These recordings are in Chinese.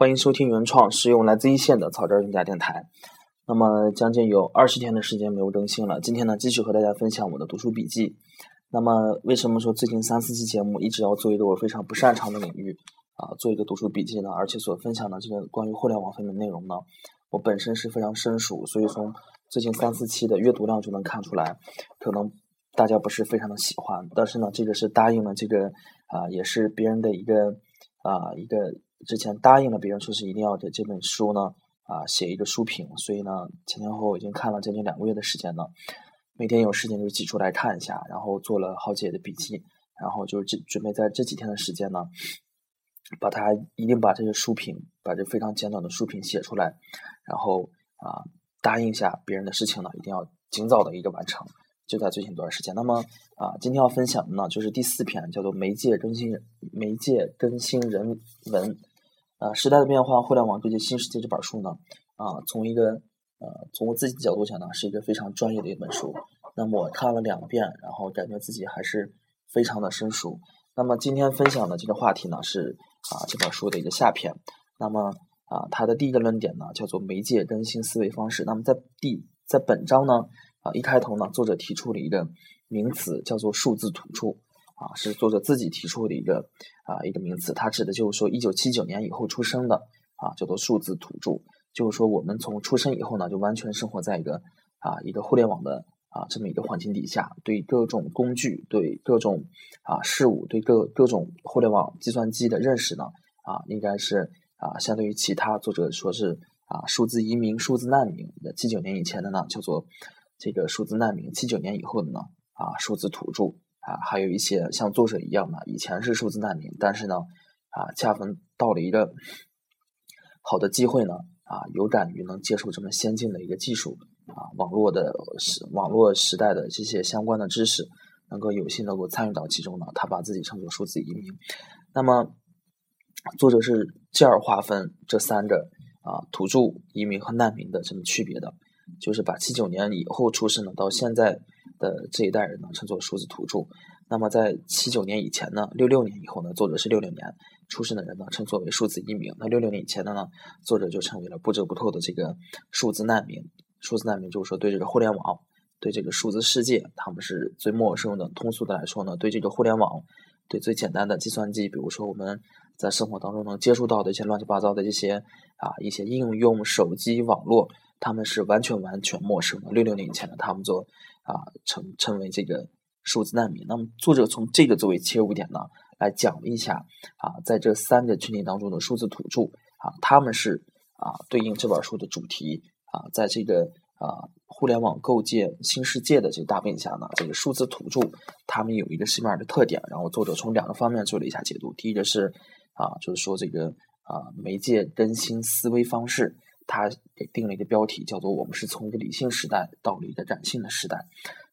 欢迎收听原创是用来自一线的草根人家电台。那么将近有二十天的时间没有更新了，今天呢继续和大家分享我的读书笔记。那么为什么说最近三四期节目一直要做一个我非常不擅长的领域啊，做一个读书笔记呢？而且所分享的这个关于互联网方面的内容呢，我本身是非常生疏，所以从最近三四期的阅读量就能看出来，可能大家不是非常的喜欢。但是呢，这个是答应了这个啊，也是别人的一个啊一个。之前答应了别人说是一定要的这本书呢，啊，写一个书评，所以呢，前前后后已经看了将近两个月的时间了，每天有时间就挤出来看一下，然后做了好几页的笔记，然后就这准备在这几天的时间呢，把它一定把这个书评，把这非常简短的书评写出来，然后啊，答应下别人的事情呢，一定要尽早的一个完成。就在最近一段时间，那么啊，今天要分享的呢，就是第四篇，叫做媒介更新媒介更新人文。啊，时代的变化，互联网对接新世界这本书呢，啊，从一个呃，从我自己的角度讲呢，是一个非常专业的一本书。那么我看了两遍，然后感觉自己还是非常的生疏。那么今天分享的这个话题呢，是啊这本书的一个下篇。那么啊，它的第一个论点呢，叫做媒介更新思维方式。那么在第在本章呢，啊一开头呢，作者提出了一个名词，叫做数字土著。啊，是作者自己提出的一个啊一个名词，它指的就是说一九七九年以后出生的啊，叫做数字土著，就是说我们从出生以后呢，就完全生活在一个啊一个互联网的啊这么一个环境底下，对各种工具、对各种啊事物、对各各种互联网计算机的认识呢啊，应该是啊相对于其他作者说是啊数字移民、数字难民。那七九年以前的呢叫做这个数字难民，七九年以后的呢啊数字土著。啊，还有一些像作者一样的，以前是数字难民，但是呢，啊，恰逢到了一个好的机会呢，啊，有敢于能接受这么先进的一个技术，啊，网络的时网络时代的这些相关的知识，能够有幸能够参与到其中呢，他把自己称作数字移民。那么，作者是这样划分这三个啊，土著、移民和难民的这么区别的，就是把七九年以后出生的到现在。的这一代人呢，称作数字土著。那么在七九年以前呢，六六年以后呢，作者是六六年出生的人呢，称作为数字移民。那六六年以前的呢，作者就成为了不折不扣的这个数字难民。数字难民就是说，对这个互联网，对这个数字世界，他们是最陌生的。通俗的来说呢，对这个互联网，对最简单的计算机，比如说我们在生活当中能接触到的一些乱七八糟的这些啊一些应用、手机、网络，他们是完全完全陌生的。六六年以前的他们做。啊，称称为这个数字难民。那么作者从这个作为切入点呢，来讲一下啊，在这三个群体当中的数字土著啊，他们是啊对应这本书的主题啊，在这个啊互联网构建新世界的这个大背景下呢，这个数字土著他们有一个什么样的特点？然后作者从两个方面做了一下解读。第一个是啊，就是说这个啊媒介更新思维方式。他给定了一个标题，叫做“我们是从一个理性时代到了一个感性的时代”，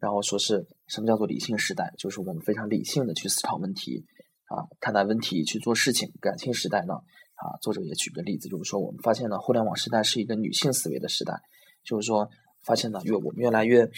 然后说是什么叫做理性时代，就是我们非常理性的去思考问题啊，看待问题去做事情。感性时代呢，啊，作者也举个例子，就是说我们发现呢，互联网时代是一个女性思维的时代，就是说发现呢，越我们越来越，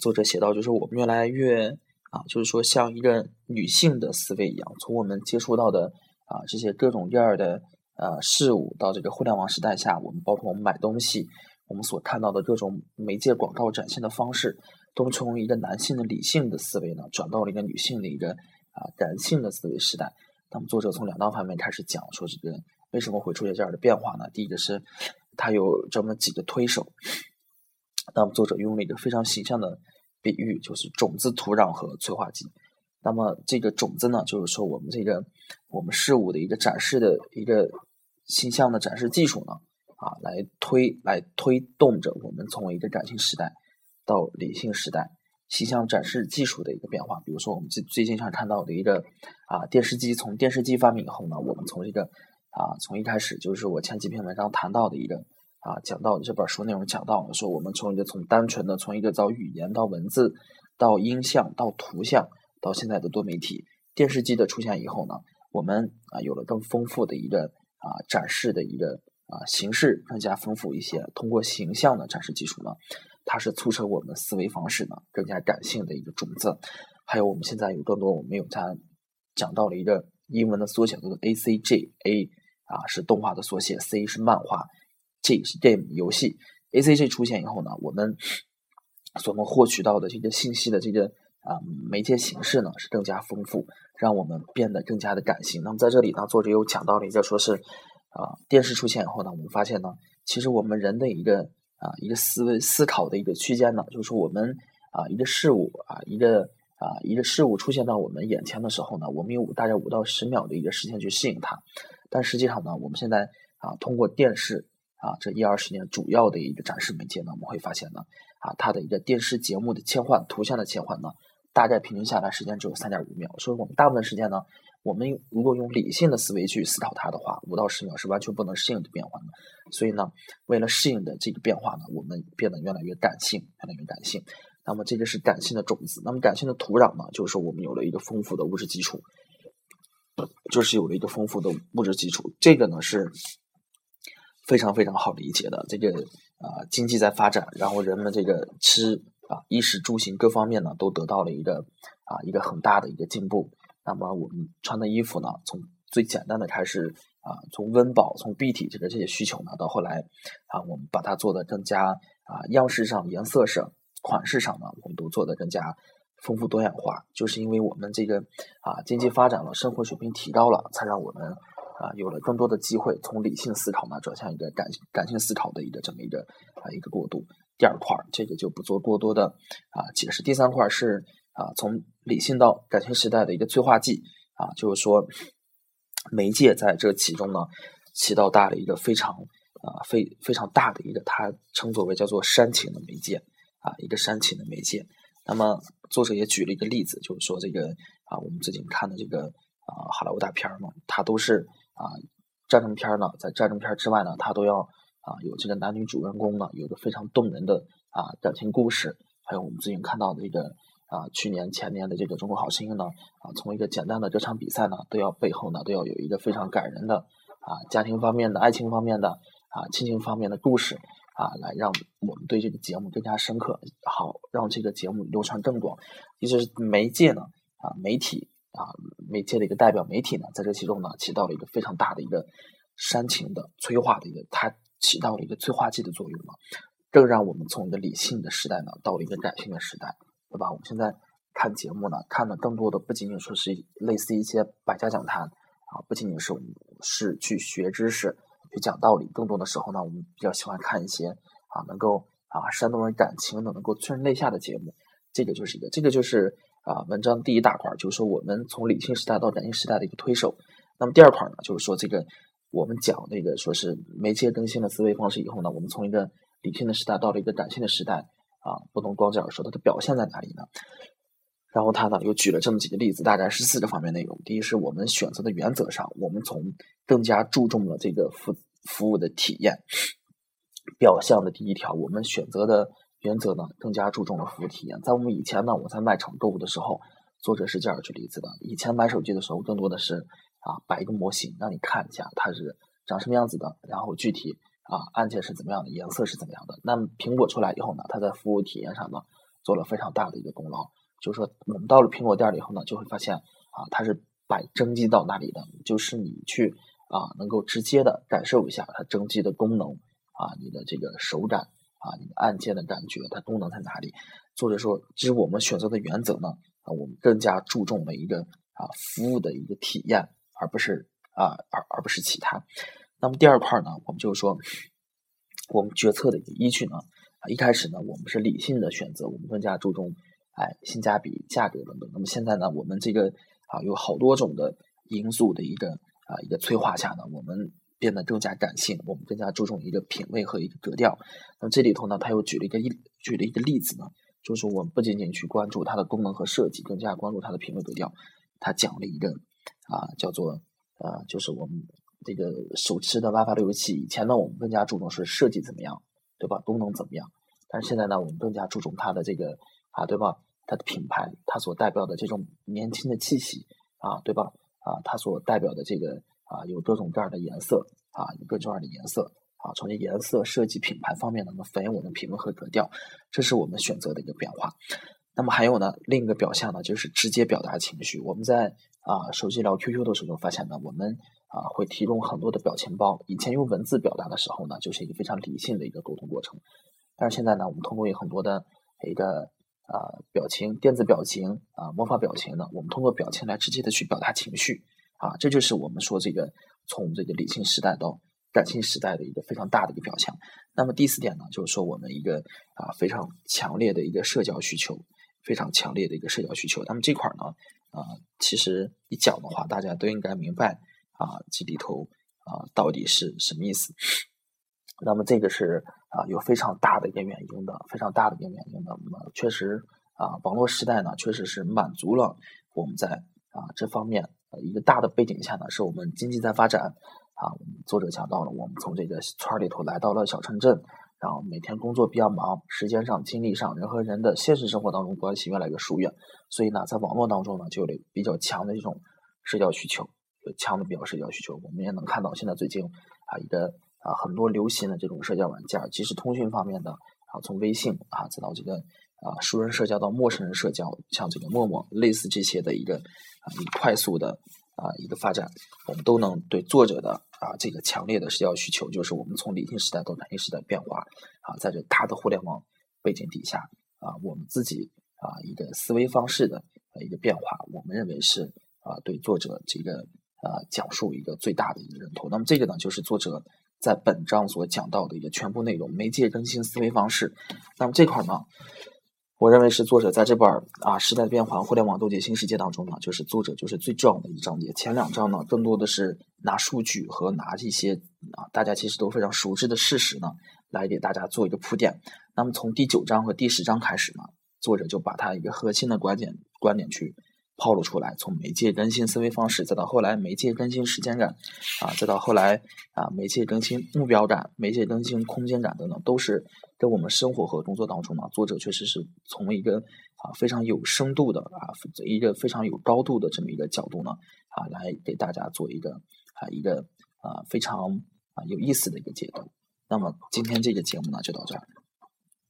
作者写到就是我们越来越啊，就是说像一个女性的思维一样，从我们接触到的啊这些各种各样的。呃，事物到这个互联网时代下，我们包括我们买东西，我们所看到的各种媒介广告展现的方式，都从一个男性的理性的思维呢，转到了一个女性的一个啊感性的思维时代。那么作者从两大方面开始讲，说这个为什么会出现这样的变化呢？第一个是它有这么几个推手。那么作者用了一个非常形象的比喻，就是种子、土壤和催化剂。那么这个种子呢，就是说我们这个我们事物的一个展示的一个形象的展示技术呢，啊，来推来推动着我们从一个感性时代到理性时代形象展示技术的一个变化。比如说我们最最近常看到的一个啊电视机，从电视机发明以后呢，我们从一个啊从一开始就是我前几篇文章谈到的一个啊讲到的这本书内容讲到了说我们从一个从单纯的从一个造语言到文字到音像到图像。到现在的多媒体电视机的出现以后呢，我们啊有了更丰富的一个啊展示的一个啊形式更加丰富一些。通过形象的展示技术呢，它是促成我们思维方式呢更加感性的一个种子。还有我们现在有更多我们有在讲到了一个英文的缩写叫做 A C G A 啊是动画的缩写，C 是漫画，G 是 game 游戏。A C G 出现以后呢，我们所能获取到的这个信息的这个啊媒介形式呢是更加丰富，让我们变得更加的感性。那么在这里呢，作者又讲到了一个说是啊电视出现以后呢，我们发现呢，其实我们人的一个啊一个思维思考的一个区间呢，就是说我们啊一个事物啊一个啊一个事物出现到我们眼前的时候呢，我们有大概五到十秒的一个时间去适应它，但实际上呢，我们现在啊通过电视。啊，这一二十年主要的一个展示媒介呢，我们会发现呢，啊，它的一个电视节目的切换、图像的切换呢，大概平均下来时间只有三点五秒。所以我们大部分时间呢，我们如果用理性的思维去思考它的话，五到十秒是完全不能适应的变化的。所以呢，为了适应的这个变化呢，我们变得越来越感性，越来越感性。那么这个是感性的种子。那么感性的土壤呢，就是我们有了一个丰富的物质基础，就是有了一个丰富的物质基础。这个呢是。非常非常好理解的，这个啊经济在发展，然后人们这个吃啊衣食住行各方面呢都得到了一个啊一个很大的一个进步。那么我们穿的衣服呢，从最简单的开始啊，从温饱、从蔽体这个这些需求呢，到后来啊，我们把它做的更加啊样式上、颜色上、款式上呢，我们都做的更加丰富多样化。就是因为我们这个啊经济发展了，生活水平提高了，才让我们。啊，有了更多的机会，从理性思考呢转向一个感感性思考的一个这么一个啊一个过渡。第二块，这个就不做过多的啊解释。第三块是啊，从理性到感情时代的一个催化剂啊，就是说媒介在这其中呢起到大的一个非常啊非非常大的一个，它称作为叫做煽情的媒介啊，一个煽情的媒介。那么作者也举了一个例子，就是说这个啊，我们最近看的这个啊好莱坞大片嘛，它都是。啊，战争片呢，在战争片之外呢，它都要啊有这个男女主人公呢，有个非常动人的啊感情故事。还有我们最近看到的这个啊，去年前年的这个《中国好声音》呢，啊，从一个简单的这场比赛呢，都要背后呢都要有一个非常感人的啊家庭方面的、爱情方面的啊亲情方面的故事啊，来让我们对这个节目更加深刻，好让这个节目流传更广。其实媒介呢啊媒体。啊，媒介的一个代表媒体呢，在这其中呢，起到了一个非常大的一个煽情的催化的一个，它起到了一个催化剂的作用嘛，更让我们从一个理性的时代呢，到了一个感性的时代，对吧？我们现在看节目呢，看的更多的不仅仅说是类似一些百家讲坛啊，不仅仅是我们是去学知识、去讲道理，更多的时候呢，我们比较喜欢看一些啊，能够啊煽动人感情的、能够催人泪下的节目，这个就是一个，这个就是。啊，文章第一大块就是说我们从理性时代到感性时代的一个推手。那么第二块呢，就是说这个我们讲那个说是媒介更新了思维方式以后呢，我们从一个理性的时代到了一个感性的时代啊，不能光这样说，它的表现在哪里呢？然后他呢又举了这么几个例子，大概是四个方面内容。第一是我们选择的原则上，我们从更加注重了这个服服务的体验。表象的第一条，我们选择的。原则呢，更加注重了服务体验。在我们以前呢，我在卖场购物的时候，作者是这样举例子的：以前买手机的时候，更多的是啊，摆一个模型让你看一下它是长什么样子的，然后具体啊按键是怎么样的，颜色是怎么样的。那么苹果出来以后呢，它在服务体验上呢做了非常大的一个功劳。就是说，我们到了苹果店里以后呢，就会发现啊，它是摆真机到那里的，就是你去啊，能够直接的感受一下它真机的功能啊，你的这个手感。啊，你的按键的感觉，它功能在哪里？作者说，其实我们选择的原则呢，啊，我们更加注重了一个啊服务的一个体验，而不是啊而而不是其他。那么第二块呢，我们就是说，我们决策的一个依据呢，一开始呢，我们是理性的选择，我们更加注重哎性价比、价格等等。那么现在呢，我们这个啊有好多种的因素的一个啊一个催化下呢，我们。变得更加感性，我们更加注重一个品味和一个格调。那么这里头呢，他又举了一个例，举了一个例子呢，就是我们不仅仅去关注它的功能和设计，更加关注它的品味格调。他讲了一个啊，叫做呃，就是我们这个手持的 WiFi 路由器。以前呢，我们更加注重是设计怎么样，对吧？功能怎么样？但是现在呢，我们更加注重它的这个啊，对吧？它的品牌，它所代表的这种年轻的气息啊，对吧？啊，它所代表的这个。啊，有各种各样的颜色啊，有各种各样的颜色啊，从这颜色设计、品牌方面呢，能反映我们品味和格调，这是我们选择的一个变化。那么还有呢，另一个表象呢，就是直接表达情绪。我们在啊手机聊 QQ 的时候发现呢，我们啊会提供很多的表情包。以前用文字表达的时候呢，就是一个非常理性的一个沟通过程。但是现在呢，我们通过有很多的一个啊表情、电子表情啊魔法表情呢，我们通过表情来直接的去表达情绪啊，这就是我们说这个从这个理性时代到感性时代的一个非常大的一个表象。那么第四点呢，就是说我们一个啊非常强烈的一个社交需求。非常强烈的一个社交需求，那么这块呢，啊，其实一讲的话，大家都应该明白啊，这里头啊到底是什么意思。那么这个是啊有非常大的一个原因的，非常大的一个原因的。那么确实啊，网络时代呢，确实是满足了我们在啊这方面一个大的背景下呢，是我们经济在发展啊。作者讲到了，我们从这个村里头来到了小城镇。然后每天工作比较忙，时间上、精力上，人和人的现实生活当中关系越来越疏远，所以呢，在网络当中呢，就有比较强的这种社交需求，有强的比较社交需求。我们也能看到，现在最近啊，一个啊很多流行的这种社交软件，即时通讯方面的啊，从微信啊，再到这个啊熟人社交到陌生人社交，像这个陌陌，类似这些的一个啊，快速的。啊，一个发展，我们都能对作者的啊这个强烈的社交需求，就是我们从理性时代到感性时代变化啊，在这大的互联网背景底下啊，我们自己啊一个思维方式的一个变化，我们认为是啊对作者这个啊讲述一个最大的一个认同。那么这个呢，就是作者在本章所讲到的一个全部内容，媒介更新思维方式。那么这块呢？我认为是作者在这本啊时代变化、互联网斗界新世界当中呢，就是作者就是最重要的一章节。前两章呢，更多的是拿数据和拿一些啊大家其实都非常熟知的事实呢，来给大家做一个铺垫。那么从第九章和第十章开始呢，作者就把他一个核心的观点观点去。抛露出来，从媒介更新思维方式，再到后来媒介更新时间感，啊，再到后来啊媒介更新目标感、媒介更新空间感等等，都是跟我们生活和工作当中呢，作者确实是从一个啊非常有深度的啊一个非常有高度的这么一个角度呢啊来给大家做一个啊一个啊非常啊有意思的一个解读。那么今天这个节目呢就到这儿。